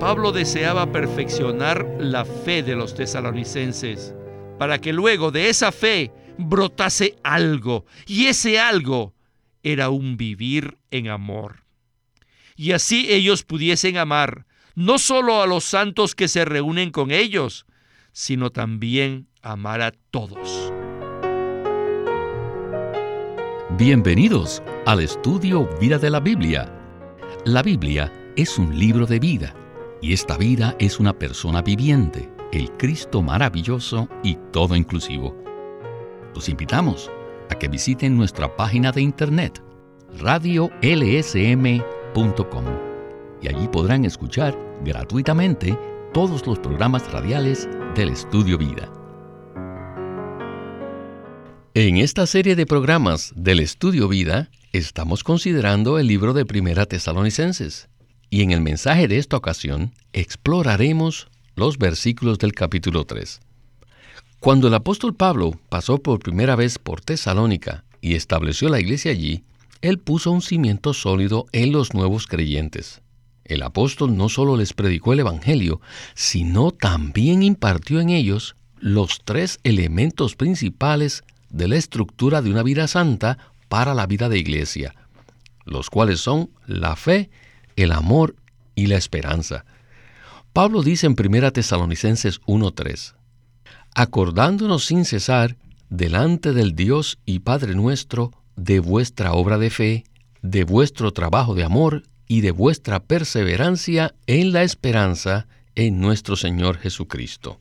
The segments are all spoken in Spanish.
Pablo deseaba perfeccionar la fe de los tesalonicenses para que luego de esa fe brotase algo, y ese algo era un vivir en amor. Y así ellos pudiesen amar no solo a los santos que se reúnen con ellos, sino también amar a todos. Bienvenidos al estudio Vida de la Biblia. La Biblia es un libro de vida y esta vida es una persona viviente, el Cristo maravilloso y todo inclusivo. Los invitamos a que visiten nuestra página de internet radiolsm.com y allí podrán escuchar gratuitamente todos los programas radiales del Estudio Vida. En esta serie de programas del Estudio Vida estamos considerando el libro de Primera Tesalonicenses y en el mensaje de esta ocasión exploraremos los versículos del capítulo 3. Cuando el apóstol Pablo pasó por primera vez por Tesalónica y estableció la iglesia allí, él puso un cimiento sólido en los nuevos creyentes. El apóstol no solo les predicó el Evangelio, sino también impartió en ellos los tres elementos principales de la estructura de una vida santa para la vida de iglesia, los cuales son la fe, el amor y la esperanza. Pablo dice en 1 Tesalonicenses 1:3, acordándonos sin cesar delante del Dios y Padre nuestro de vuestra obra de fe, de vuestro trabajo de amor y de vuestra perseverancia en la esperanza en nuestro Señor Jesucristo.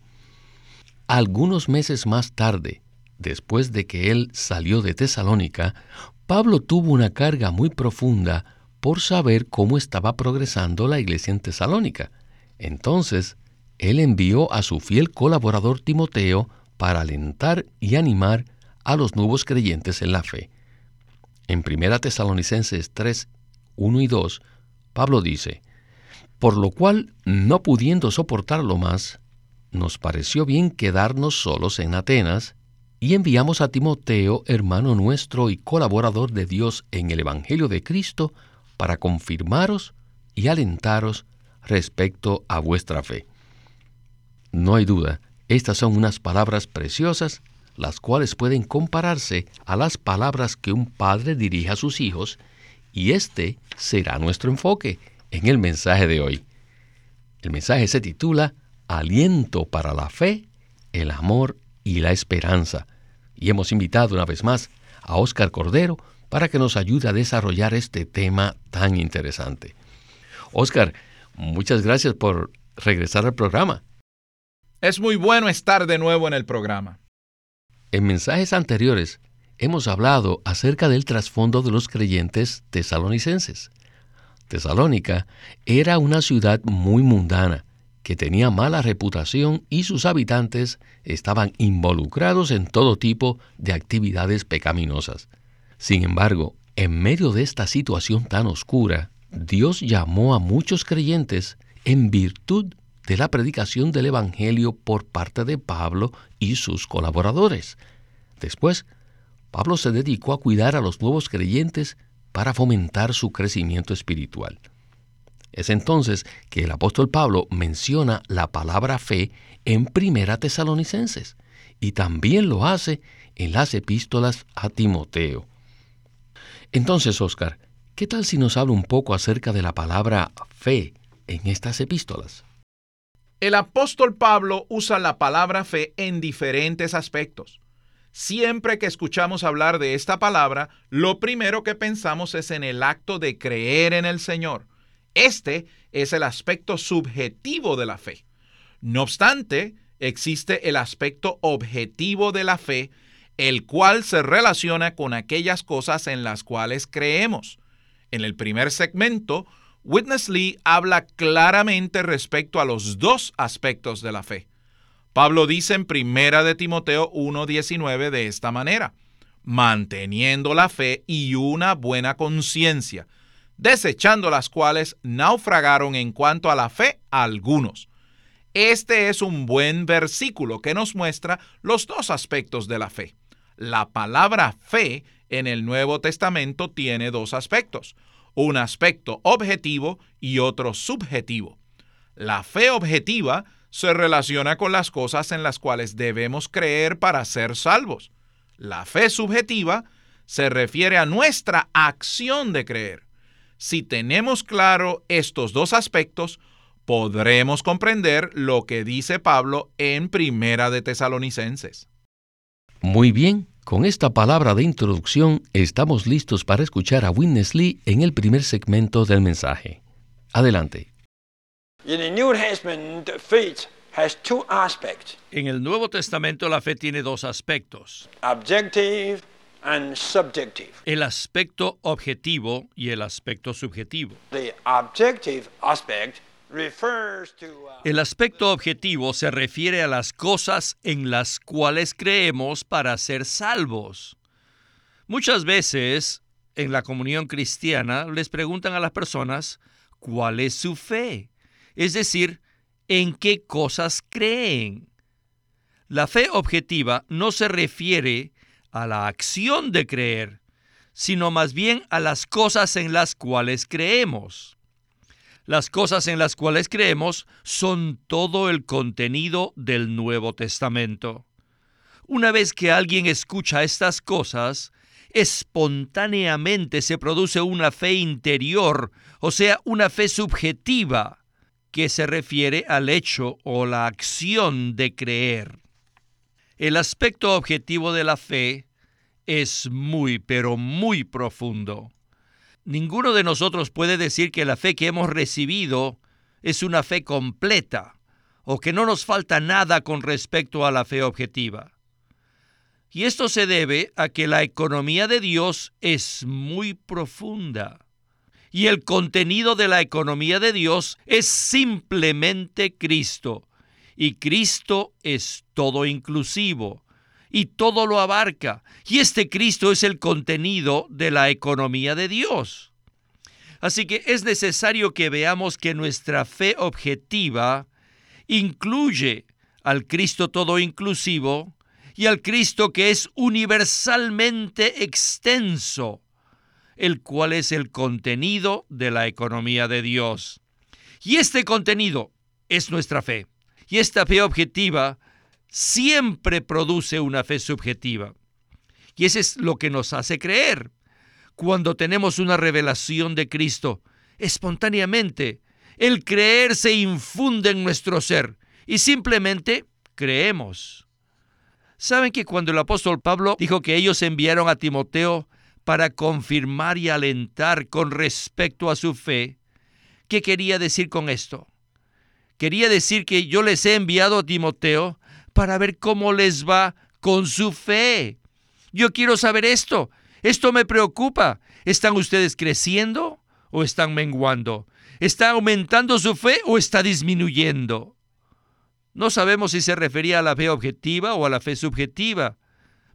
Algunos meses más tarde, después de que él salió de Tesalónica, Pablo tuvo una carga muy profunda por saber cómo estaba progresando la iglesia en Tesalónica. Entonces, él envió a su fiel colaborador Timoteo para alentar y animar a los nuevos creyentes en la fe. En 1 Tesalonicenses 3, 1 y 2, Pablo dice, Por lo cual, no pudiendo soportarlo más, nos pareció bien quedarnos solos en Atenas, y enviamos a Timoteo, hermano nuestro y colaborador de Dios en el Evangelio de Cristo, para confirmaros y alentaros respecto a vuestra fe. No hay duda, estas son unas palabras preciosas, las cuales pueden compararse a las palabras que un padre dirige a sus hijos, y este será nuestro enfoque en el mensaje de hoy. El mensaje se titula Aliento para la fe, el amor y la esperanza, y hemos invitado una vez más a Óscar Cordero para que nos ayude a desarrollar este tema tan interesante. Óscar, muchas gracias por regresar al programa. Es muy bueno estar de nuevo en el programa. En mensajes anteriores hemos hablado acerca del trasfondo de los creyentes tesalonicenses. Tesalónica era una ciudad muy mundana, que tenía mala reputación y sus habitantes estaban involucrados en todo tipo de actividades pecaminosas. Sin embargo, en medio de esta situación tan oscura, Dios llamó a muchos creyentes en virtud de la predicación del Evangelio por parte de Pablo y sus colaboradores. Después, Pablo se dedicó a cuidar a los nuevos creyentes para fomentar su crecimiento espiritual. Es entonces que el apóstol Pablo menciona la palabra fe en Primera Tesalonicenses y también lo hace en las epístolas a Timoteo. Entonces, Oscar, ¿qué tal si nos habla un poco acerca de la palabra fe en estas epístolas? El apóstol Pablo usa la palabra fe en diferentes aspectos. Siempre que escuchamos hablar de esta palabra, lo primero que pensamos es en el acto de creer en el Señor. Este es el aspecto subjetivo de la fe. No obstante, existe el aspecto objetivo de la fe, el cual se relaciona con aquellas cosas en las cuales creemos. En el primer segmento, Witness Lee habla claramente respecto a los dos aspectos de la fe. Pablo dice en Primera de Timoteo 1:19 de esta manera: manteniendo la fe y una buena conciencia, desechando las cuales naufragaron en cuanto a la fe algunos. Este es un buen versículo que nos muestra los dos aspectos de la fe. La palabra fe en el Nuevo Testamento tiene dos aspectos un aspecto objetivo y otro subjetivo. La fe objetiva se relaciona con las cosas en las cuales debemos creer para ser salvos. La fe subjetiva se refiere a nuestra acción de creer. Si tenemos claro estos dos aspectos, podremos comprender lo que dice Pablo en Primera de Tesalonicenses. Muy bien, con esta palabra de introducción estamos listos para escuchar a Witness Lee en el primer segmento del mensaje. Adelante. En el Nuevo Testamento la fe tiene dos aspectos. El aspecto objetivo y el aspecto subjetivo. El aspecto objetivo se refiere a las cosas en las cuales creemos para ser salvos. Muchas veces en la comunión cristiana les preguntan a las personas cuál es su fe, es decir, en qué cosas creen. La fe objetiva no se refiere a la acción de creer, sino más bien a las cosas en las cuales creemos. Las cosas en las cuales creemos son todo el contenido del Nuevo Testamento. Una vez que alguien escucha estas cosas, espontáneamente se produce una fe interior, o sea, una fe subjetiva, que se refiere al hecho o la acción de creer. El aspecto objetivo de la fe es muy, pero muy profundo. Ninguno de nosotros puede decir que la fe que hemos recibido es una fe completa o que no nos falta nada con respecto a la fe objetiva. Y esto se debe a que la economía de Dios es muy profunda. Y el contenido de la economía de Dios es simplemente Cristo. Y Cristo es todo inclusivo y todo lo abarca. Y este Cristo es el contenido de la economía de Dios. Así que es necesario que veamos que nuestra fe objetiva incluye al Cristo todo inclusivo y al Cristo que es universalmente extenso, el cual es el contenido de la economía de Dios. Y este contenido es nuestra fe. Y esta fe objetiva siempre produce una fe subjetiva. Y eso es lo que nos hace creer. Cuando tenemos una revelación de Cristo, espontáneamente, el creer se infunde en nuestro ser y simplemente creemos. ¿Saben que cuando el apóstol Pablo dijo que ellos enviaron a Timoteo para confirmar y alentar con respecto a su fe, ¿qué quería decir con esto? Quería decir que yo les he enviado a Timoteo para ver cómo les va con su fe. Yo quiero saber esto. Esto me preocupa. ¿Están ustedes creciendo o están menguando? ¿Está aumentando su fe o está disminuyendo? No sabemos si se refería a la fe objetiva o a la fe subjetiva,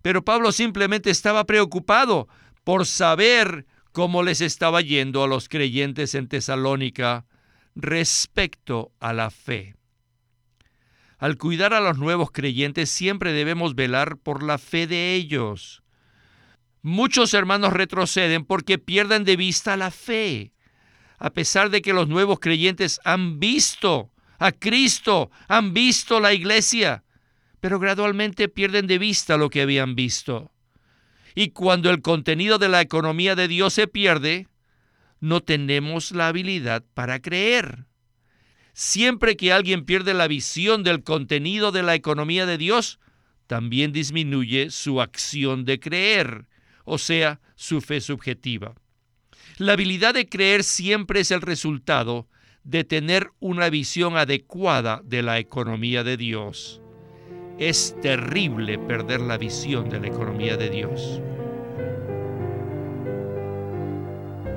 pero Pablo simplemente estaba preocupado por saber cómo les estaba yendo a los creyentes en Tesalónica respecto a la fe. Al cuidar a los nuevos creyentes siempre debemos velar por la fe de ellos. Muchos hermanos retroceden porque pierden de vista la fe, a pesar de que los nuevos creyentes han visto a Cristo, han visto la iglesia, pero gradualmente pierden de vista lo que habían visto. Y cuando el contenido de la economía de Dios se pierde, no tenemos la habilidad para creer. Siempre que alguien pierde la visión del contenido de la economía de Dios, también disminuye su acción de creer, o sea, su fe subjetiva. La habilidad de creer siempre es el resultado de tener una visión adecuada de la economía de Dios. Es terrible perder la visión de la economía de Dios.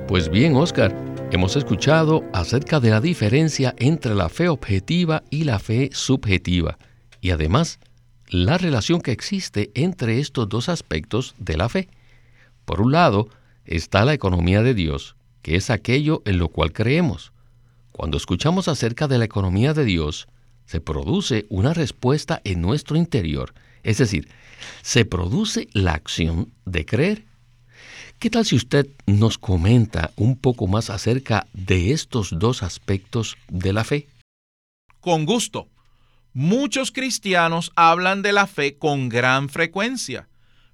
Pues bien, Oscar, Hemos escuchado acerca de la diferencia entre la fe objetiva y la fe subjetiva y además la relación que existe entre estos dos aspectos de la fe. Por un lado está la economía de Dios, que es aquello en lo cual creemos. Cuando escuchamos acerca de la economía de Dios, se produce una respuesta en nuestro interior, es decir, se produce la acción de creer. ¿Qué tal si usted nos comenta un poco más acerca de estos dos aspectos de la fe? con gusto. Muchos cristianos hablan de la fe con gran frecuencia,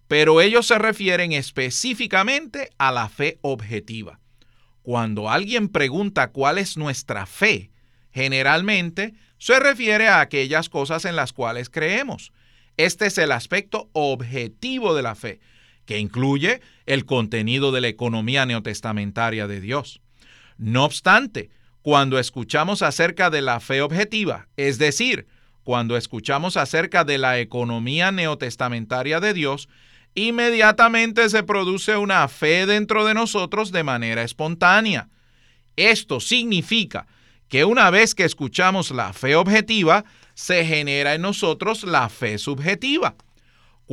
pero ellos se refieren específicamente a la fe objetiva. Cuando alguien pregunta cuál es nuestra fe, generalmente se refiere a aquellas cosas en las cuales creemos. Este es el aspecto objetivo de la fe, que incluye el contenido de la economía neotestamentaria de Dios. No obstante, cuando escuchamos acerca de la fe objetiva, es decir, cuando escuchamos acerca de la economía neotestamentaria de Dios, inmediatamente se produce una fe dentro de nosotros de manera espontánea. Esto significa que una vez que escuchamos la fe objetiva, se genera en nosotros la fe subjetiva.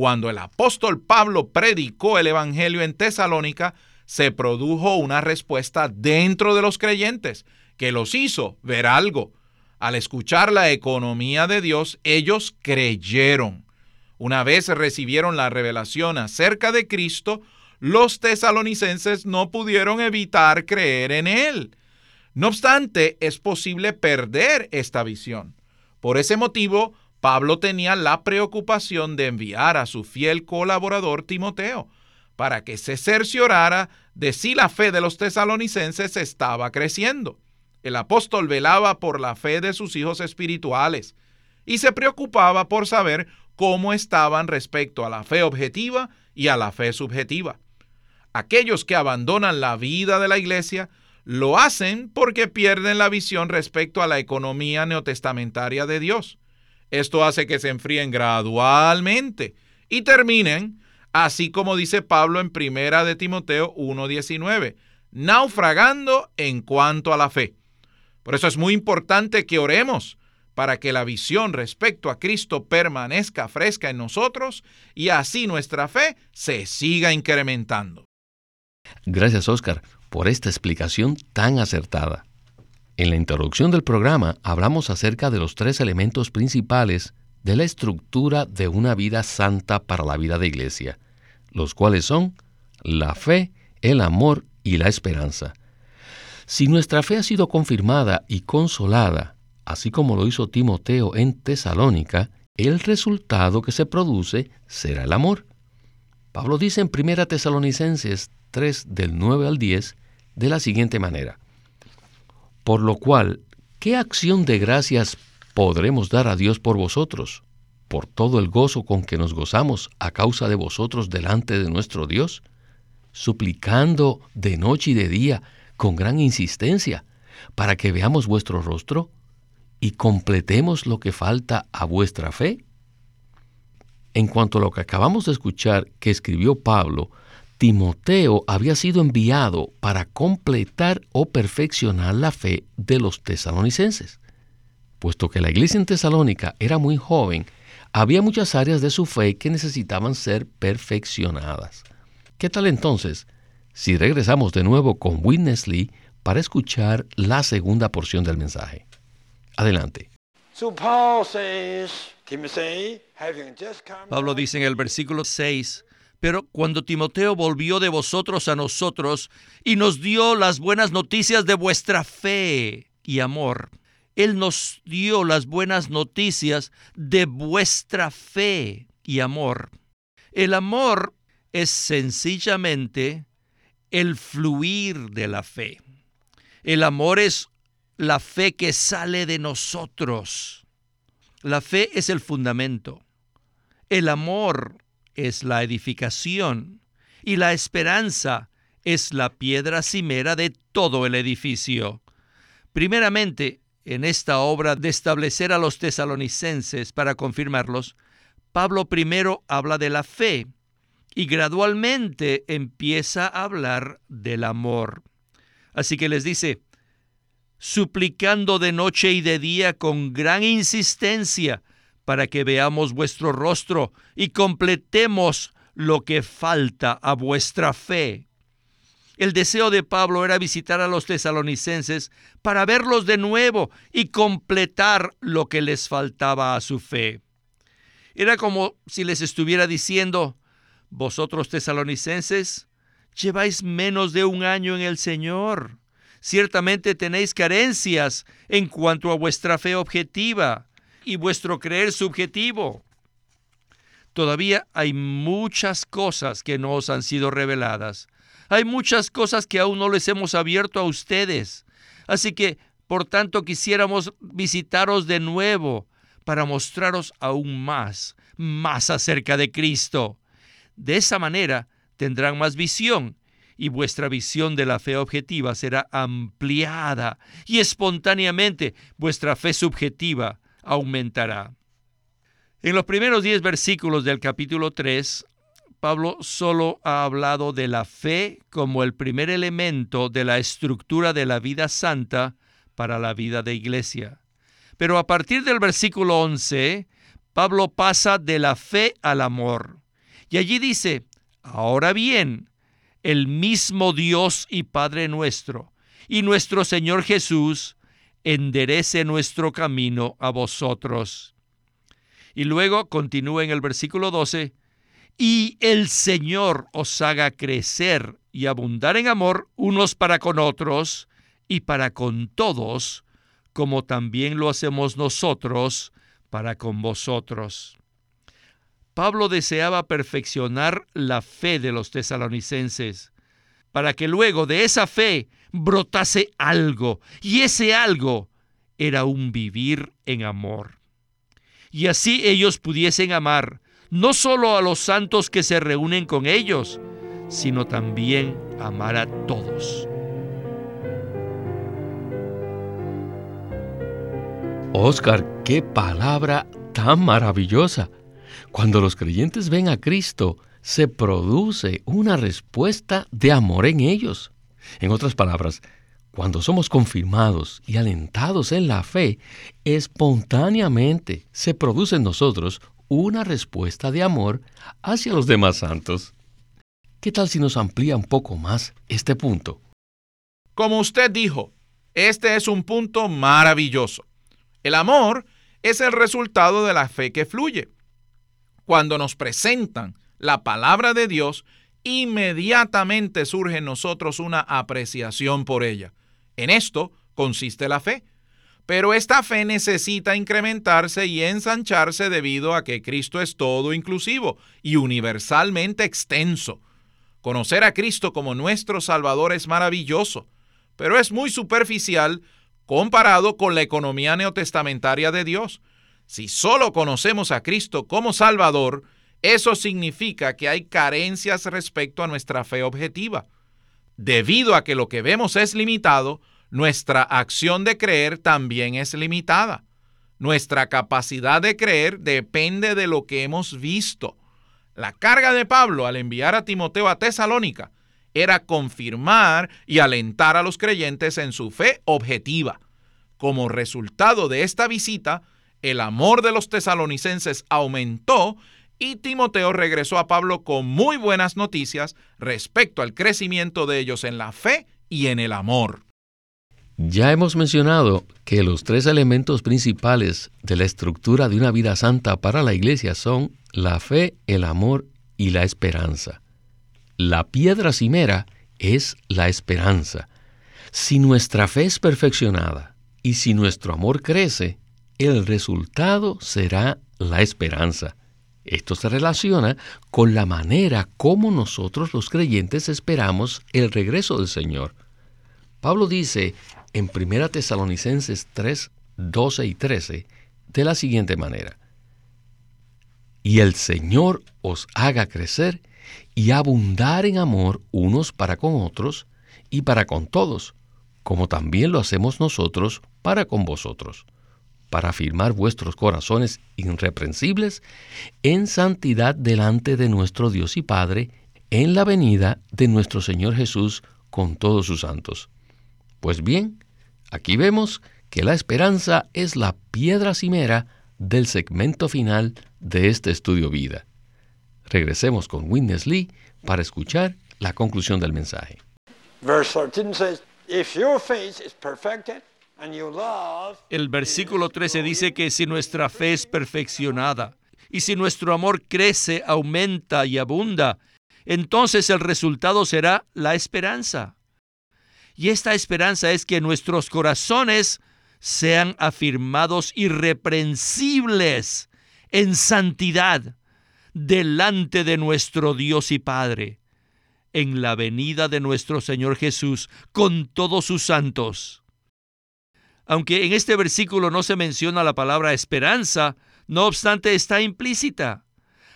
Cuando el apóstol Pablo predicó el Evangelio en Tesalónica, se produjo una respuesta dentro de los creyentes que los hizo ver algo. Al escuchar la economía de Dios, ellos creyeron. Una vez recibieron la revelación acerca de Cristo, los tesalonicenses no pudieron evitar creer en Él. No obstante, es posible perder esta visión. Por ese motivo, Pablo tenía la preocupación de enviar a su fiel colaborador Timoteo para que se cerciorara de si la fe de los tesalonicenses estaba creciendo. El apóstol velaba por la fe de sus hijos espirituales y se preocupaba por saber cómo estaban respecto a la fe objetiva y a la fe subjetiva. Aquellos que abandonan la vida de la iglesia lo hacen porque pierden la visión respecto a la economía neotestamentaria de Dios. Esto hace que se enfríen gradualmente y terminen, así como dice Pablo en Primera de Timoteo 1:19, naufragando en cuanto a la fe. Por eso es muy importante que oremos para que la visión respecto a Cristo permanezca fresca en nosotros y así nuestra fe se siga incrementando. Gracias, Oscar, por esta explicación tan acertada. En la introducción del programa hablamos acerca de los tres elementos principales de la estructura de una vida santa para la vida de iglesia, los cuales son la fe, el amor y la esperanza. Si nuestra fe ha sido confirmada y consolada, así como lo hizo Timoteo en Tesalónica, el resultado que se produce será el amor. Pablo dice en 1 Tesalonicenses 3 del 9 al 10 de la siguiente manera. Por lo cual, ¿qué acción de gracias podremos dar a Dios por vosotros? Por todo el gozo con que nos gozamos a causa de vosotros delante de nuestro Dios, suplicando de noche y de día con gran insistencia, para que veamos vuestro rostro y completemos lo que falta a vuestra fe. En cuanto a lo que acabamos de escuchar que escribió Pablo, Timoteo había sido enviado para completar o perfeccionar la fe de los tesalonicenses. Puesto que la iglesia en Tesalónica era muy joven, había muchas áreas de su fe que necesitaban ser perfeccionadas. ¿Qué tal entonces si regresamos de nuevo con Witness Lee para escuchar la segunda porción del mensaje? Adelante. Pablo dice en el versículo 6, pero cuando Timoteo volvió de vosotros a nosotros y nos dio las buenas noticias de vuestra fe y amor, Él nos dio las buenas noticias de vuestra fe y amor. El amor es sencillamente el fluir de la fe. El amor es la fe que sale de nosotros. La fe es el fundamento. El amor es la edificación y la esperanza es la piedra cimera de todo el edificio. Primeramente, en esta obra de establecer a los tesalonicenses para confirmarlos, Pablo primero habla de la fe y gradualmente empieza a hablar del amor. Así que les dice, suplicando de noche y de día con gran insistencia para que veamos vuestro rostro y completemos lo que falta a vuestra fe. El deseo de Pablo era visitar a los tesalonicenses para verlos de nuevo y completar lo que les faltaba a su fe. Era como si les estuviera diciendo, vosotros tesalonicenses, lleváis menos de un año en el Señor. Ciertamente tenéis carencias en cuanto a vuestra fe objetiva y vuestro creer subjetivo. Todavía hay muchas cosas que no os han sido reveladas. Hay muchas cosas que aún no les hemos abierto a ustedes. Así que, por tanto, quisiéramos visitaros de nuevo para mostraros aún más, más acerca de Cristo. De esa manera tendrán más visión y vuestra visión de la fe objetiva será ampliada y espontáneamente vuestra fe subjetiva aumentará. En los primeros diez versículos del capítulo 3, Pablo solo ha hablado de la fe como el primer elemento de la estructura de la vida santa para la vida de iglesia. Pero a partir del versículo 11, Pablo pasa de la fe al amor. Y allí dice, ahora bien, el mismo Dios y Padre nuestro, y nuestro Señor Jesús, enderece nuestro camino a vosotros. Y luego continúa en el versículo 12, y el Señor os haga crecer y abundar en amor unos para con otros y para con todos, como también lo hacemos nosotros para con vosotros. Pablo deseaba perfeccionar la fe de los tesalonicenses, para que luego de esa fe brotase algo, y ese algo era un vivir en amor. Y así ellos pudiesen amar no solo a los santos que se reúnen con ellos, sino también amar a todos. Oscar, qué palabra tan maravillosa. Cuando los creyentes ven a Cristo, se produce una respuesta de amor en ellos. En otras palabras, cuando somos confirmados y alentados en la fe, espontáneamente se produce en nosotros una respuesta de amor hacia los demás santos. ¿Qué tal si nos amplía un poco más este punto? Como usted dijo, este es un punto maravilloso. El amor es el resultado de la fe que fluye cuando nos presentan la palabra de Dios, inmediatamente surge en nosotros una apreciación por ella. En esto consiste la fe. Pero esta fe necesita incrementarse y ensancharse debido a que Cristo es todo inclusivo y universalmente extenso. Conocer a Cristo como nuestro Salvador es maravilloso, pero es muy superficial comparado con la economía neotestamentaria de Dios. Si solo conocemos a Cristo como Salvador, eso significa que hay carencias respecto a nuestra fe objetiva. Debido a que lo que vemos es limitado, nuestra acción de creer también es limitada. Nuestra capacidad de creer depende de lo que hemos visto. La carga de Pablo al enviar a Timoteo a Tesalónica era confirmar y alentar a los creyentes en su fe objetiva. Como resultado de esta visita, el amor de los tesalonicenses aumentó y Timoteo regresó a Pablo con muy buenas noticias respecto al crecimiento de ellos en la fe y en el amor. Ya hemos mencionado que los tres elementos principales de la estructura de una vida santa para la iglesia son la fe, el amor y la esperanza. La piedra cimera es la esperanza. Si nuestra fe es perfeccionada y si nuestro amor crece, el resultado será la esperanza. Esto se relaciona con la manera como nosotros los creyentes esperamos el regreso del Señor. Pablo dice en 1 Tesalonicenses 3, 12 y 13 de la siguiente manera, y el Señor os haga crecer y abundar en amor unos para con otros y para con todos, como también lo hacemos nosotros para con vosotros para afirmar vuestros corazones irreprensibles en santidad delante de nuestro Dios y Padre en la venida de nuestro Señor Jesús con todos sus santos. Pues bien, aquí vemos que la esperanza es la piedra cimera del segmento final de este estudio vida. Regresemos con Witness Lee para escuchar la conclusión del mensaje. Verse 14 says, If your faith is perfected, el versículo 13 dice que si nuestra fe es perfeccionada y si nuestro amor crece, aumenta y abunda, entonces el resultado será la esperanza. Y esta esperanza es que nuestros corazones sean afirmados irreprensibles en santidad delante de nuestro Dios y Padre, en la venida de nuestro Señor Jesús con todos sus santos. Aunque en este versículo no se menciona la palabra esperanza, no obstante está implícita.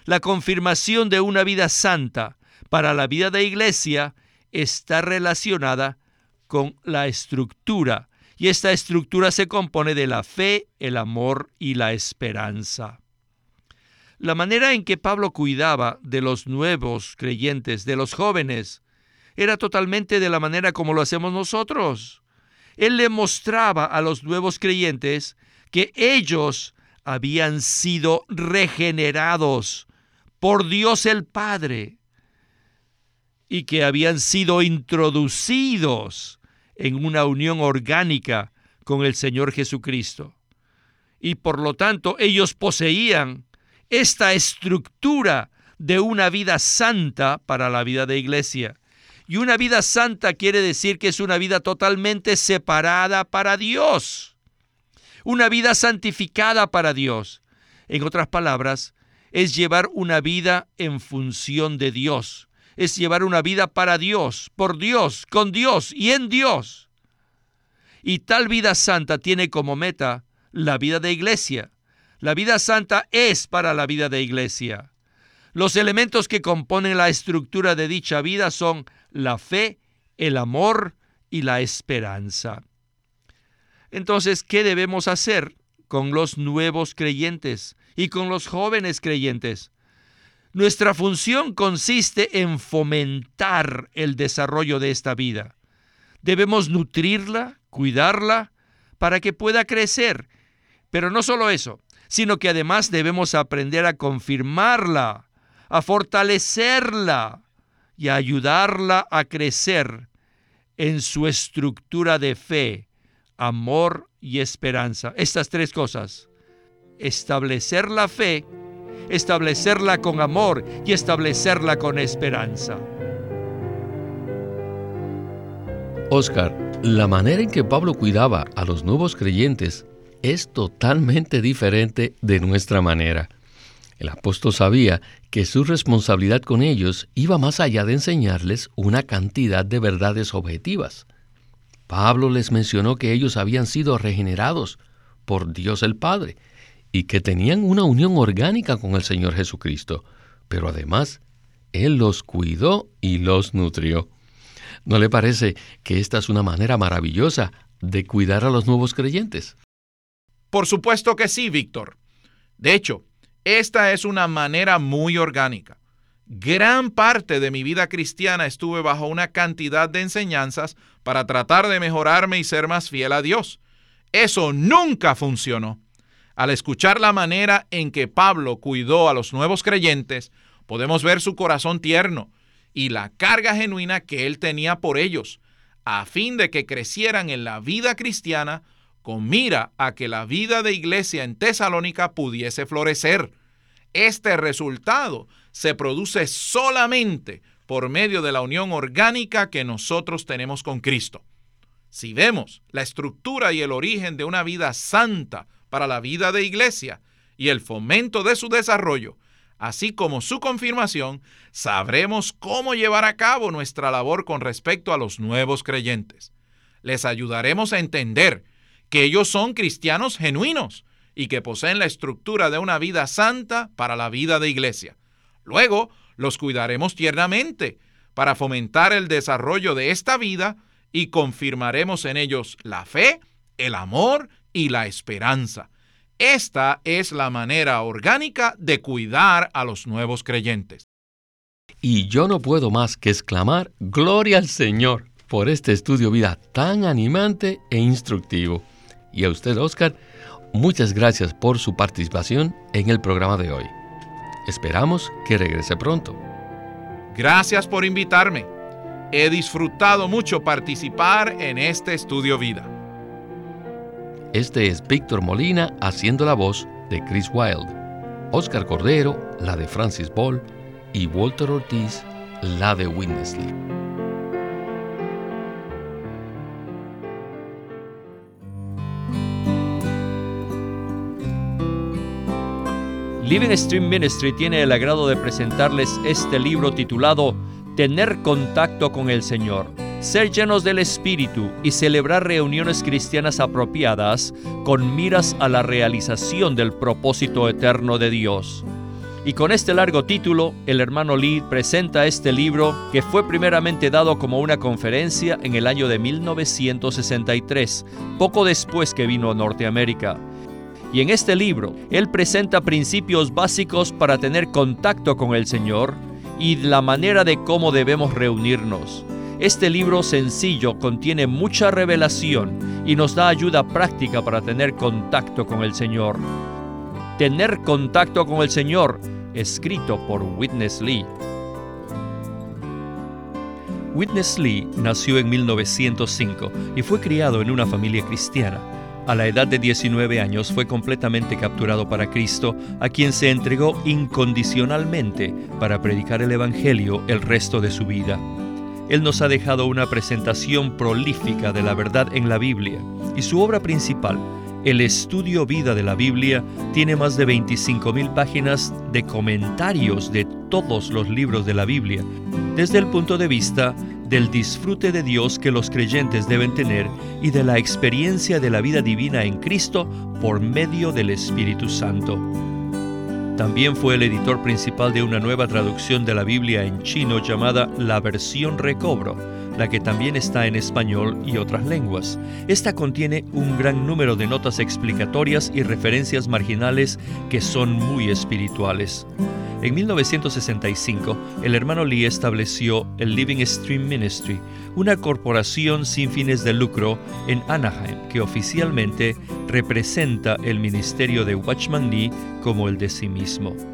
La confirmación de una vida santa para la vida de iglesia está relacionada con la estructura, y esta estructura se compone de la fe, el amor y la esperanza. La manera en que Pablo cuidaba de los nuevos creyentes, de los jóvenes, era totalmente de la manera como lo hacemos nosotros. Él le mostraba a los nuevos creyentes que ellos habían sido regenerados por Dios el Padre y que habían sido introducidos en una unión orgánica con el Señor Jesucristo. Y por lo tanto ellos poseían esta estructura de una vida santa para la vida de iglesia. Y una vida santa quiere decir que es una vida totalmente separada para Dios. Una vida santificada para Dios. En otras palabras, es llevar una vida en función de Dios. Es llevar una vida para Dios, por Dios, con Dios y en Dios. Y tal vida santa tiene como meta la vida de iglesia. La vida santa es para la vida de iglesia. Los elementos que componen la estructura de dicha vida son la fe, el amor y la esperanza. Entonces, ¿qué debemos hacer con los nuevos creyentes y con los jóvenes creyentes? Nuestra función consiste en fomentar el desarrollo de esta vida. Debemos nutrirla, cuidarla, para que pueda crecer. Pero no solo eso, sino que además debemos aprender a confirmarla, a fortalecerla y ayudarla a crecer en su estructura de fe, amor y esperanza. Estas tres cosas. Establecer la fe, establecerla con amor y establecerla con esperanza. Oscar, la manera en que Pablo cuidaba a los nuevos creyentes es totalmente diferente de nuestra manera. El apóstol sabía que su responsabilidad con ellos iba más allá de enseñarles una cantidad de verdades objetivas. Pablo les mencionó que ellos habían sido regenerados por Dios el Padre y que tenían una unión orgánica con el Señor Jesucristo, pero además Él los cuidó y los nutrió. ¿No le parece que esta es una manera maravillosa de cuidar a los nuevos creyentes? Por supuesto que sí, Víctor. De hecho, esta es una manera muy orgánica. Gran parte de mi vida cristiana estuve bajo una cantidad de enseñanzas para tratar de mejorarme y ser más fiel a Dios. Eso nunca funcionó. Al escuchar la manera en que Pablo cuidó a los nuevos creyentes, podemos ver su corazón tierno y la carga genuina que él tenía por ellos, a fin de que crecieran en la vida cristiana con mira a que la vida de iglesia en Tesalónica pudiese florecer. Este resultado se produce solamente por medio de la unión orgánica que nosotros tenemos con Cristo. Si vemos la estructura y el origen de una vida santa para la vida de iglesia y el fomento de su desarrollo, así como su confirmación, sabremos cómo llevar a cabo nuestra labor con respecto a los nuevos creyentes. Les ayudaremos a entender que ellos son cristianos genuinos y que poseen la estructura de una vida santa para la vida de iglesia. Luego, los cuidaremos tiernamente para fomentar el desarrollo de esta vida y confirmaremos en ellos la fe, el amor y la esperanza. Esta es la manera orgánica de cuidar a los nuevos creyentes. Y yo no puedo más que exclamar, Gloria al Señor, por este estudio vida tan animante e instructivo. Y a usted, Oscar, muchas gracias por su participación en el programa de hoy. Esperamos que regrese pronto. Gracias por invitarme. He disfrutado mucho participar en este estudio vida. Este es Víctor Molina haciendo la voz de Chris Wilde, Oscar Cordero la de Francis Ball y Walter Ortiz la de Winnesley. Living Stream Ministry tiene el agrado de presentarles este libro titulado Tener contacto con el Señor, ser llenos del Espíritu y celebrar reuniones cristianas apropiadas con miras a la realización del propósito eterno de Dios. Y con este largo título, el hermano Lee presenta este libro que fue primeramente dado como una conferencia en el año de 1963, poco después que vino a Norteamérica. Y en este libro, él presenta principios básicos para tener contacto con el Señor y la manera de cómo debemos reunirnos. Este libro sencillo contiene mucha revelación y nos da ayuda práctica para tener contacto con el Señor. Tener contacto con el Señor, escrito por Witness Lee. Witness Lee nació en 1905 y fue criado en una familia cristiana. A la edad de 19 años fue completamente capturado para Cristo, a quien se entregó incondicionalmente para predicar el Evangelio el resto de su vida. Él nos ha dejado una presentación prolífica de la verdad en la Biblia, y su obra principal, el estudio vida de la Biblia, tiene más de 25.000 páginas de comentarios de todos los libros de la Biblia, desde el punto de vista del disfrute de Dios que los creyentes deben tener y de la experiencia de la vida divina en Cristo por medio del Espíritu Santo. También fue el editor principal de una nueva traducción de la Biblia en chino llamada La Versión Recobro, la que también está en español y otras lenguas. Esta contiene un gran número de notas explicatorias y referencias marginales que son muy espirituales. En 1965, el hermano Lee estableció el Living Stream Ministry, una corporación sin fines de lucro en Anaheim que oficialmente representa el ministerio de Watchman Lee como el de sí mismo.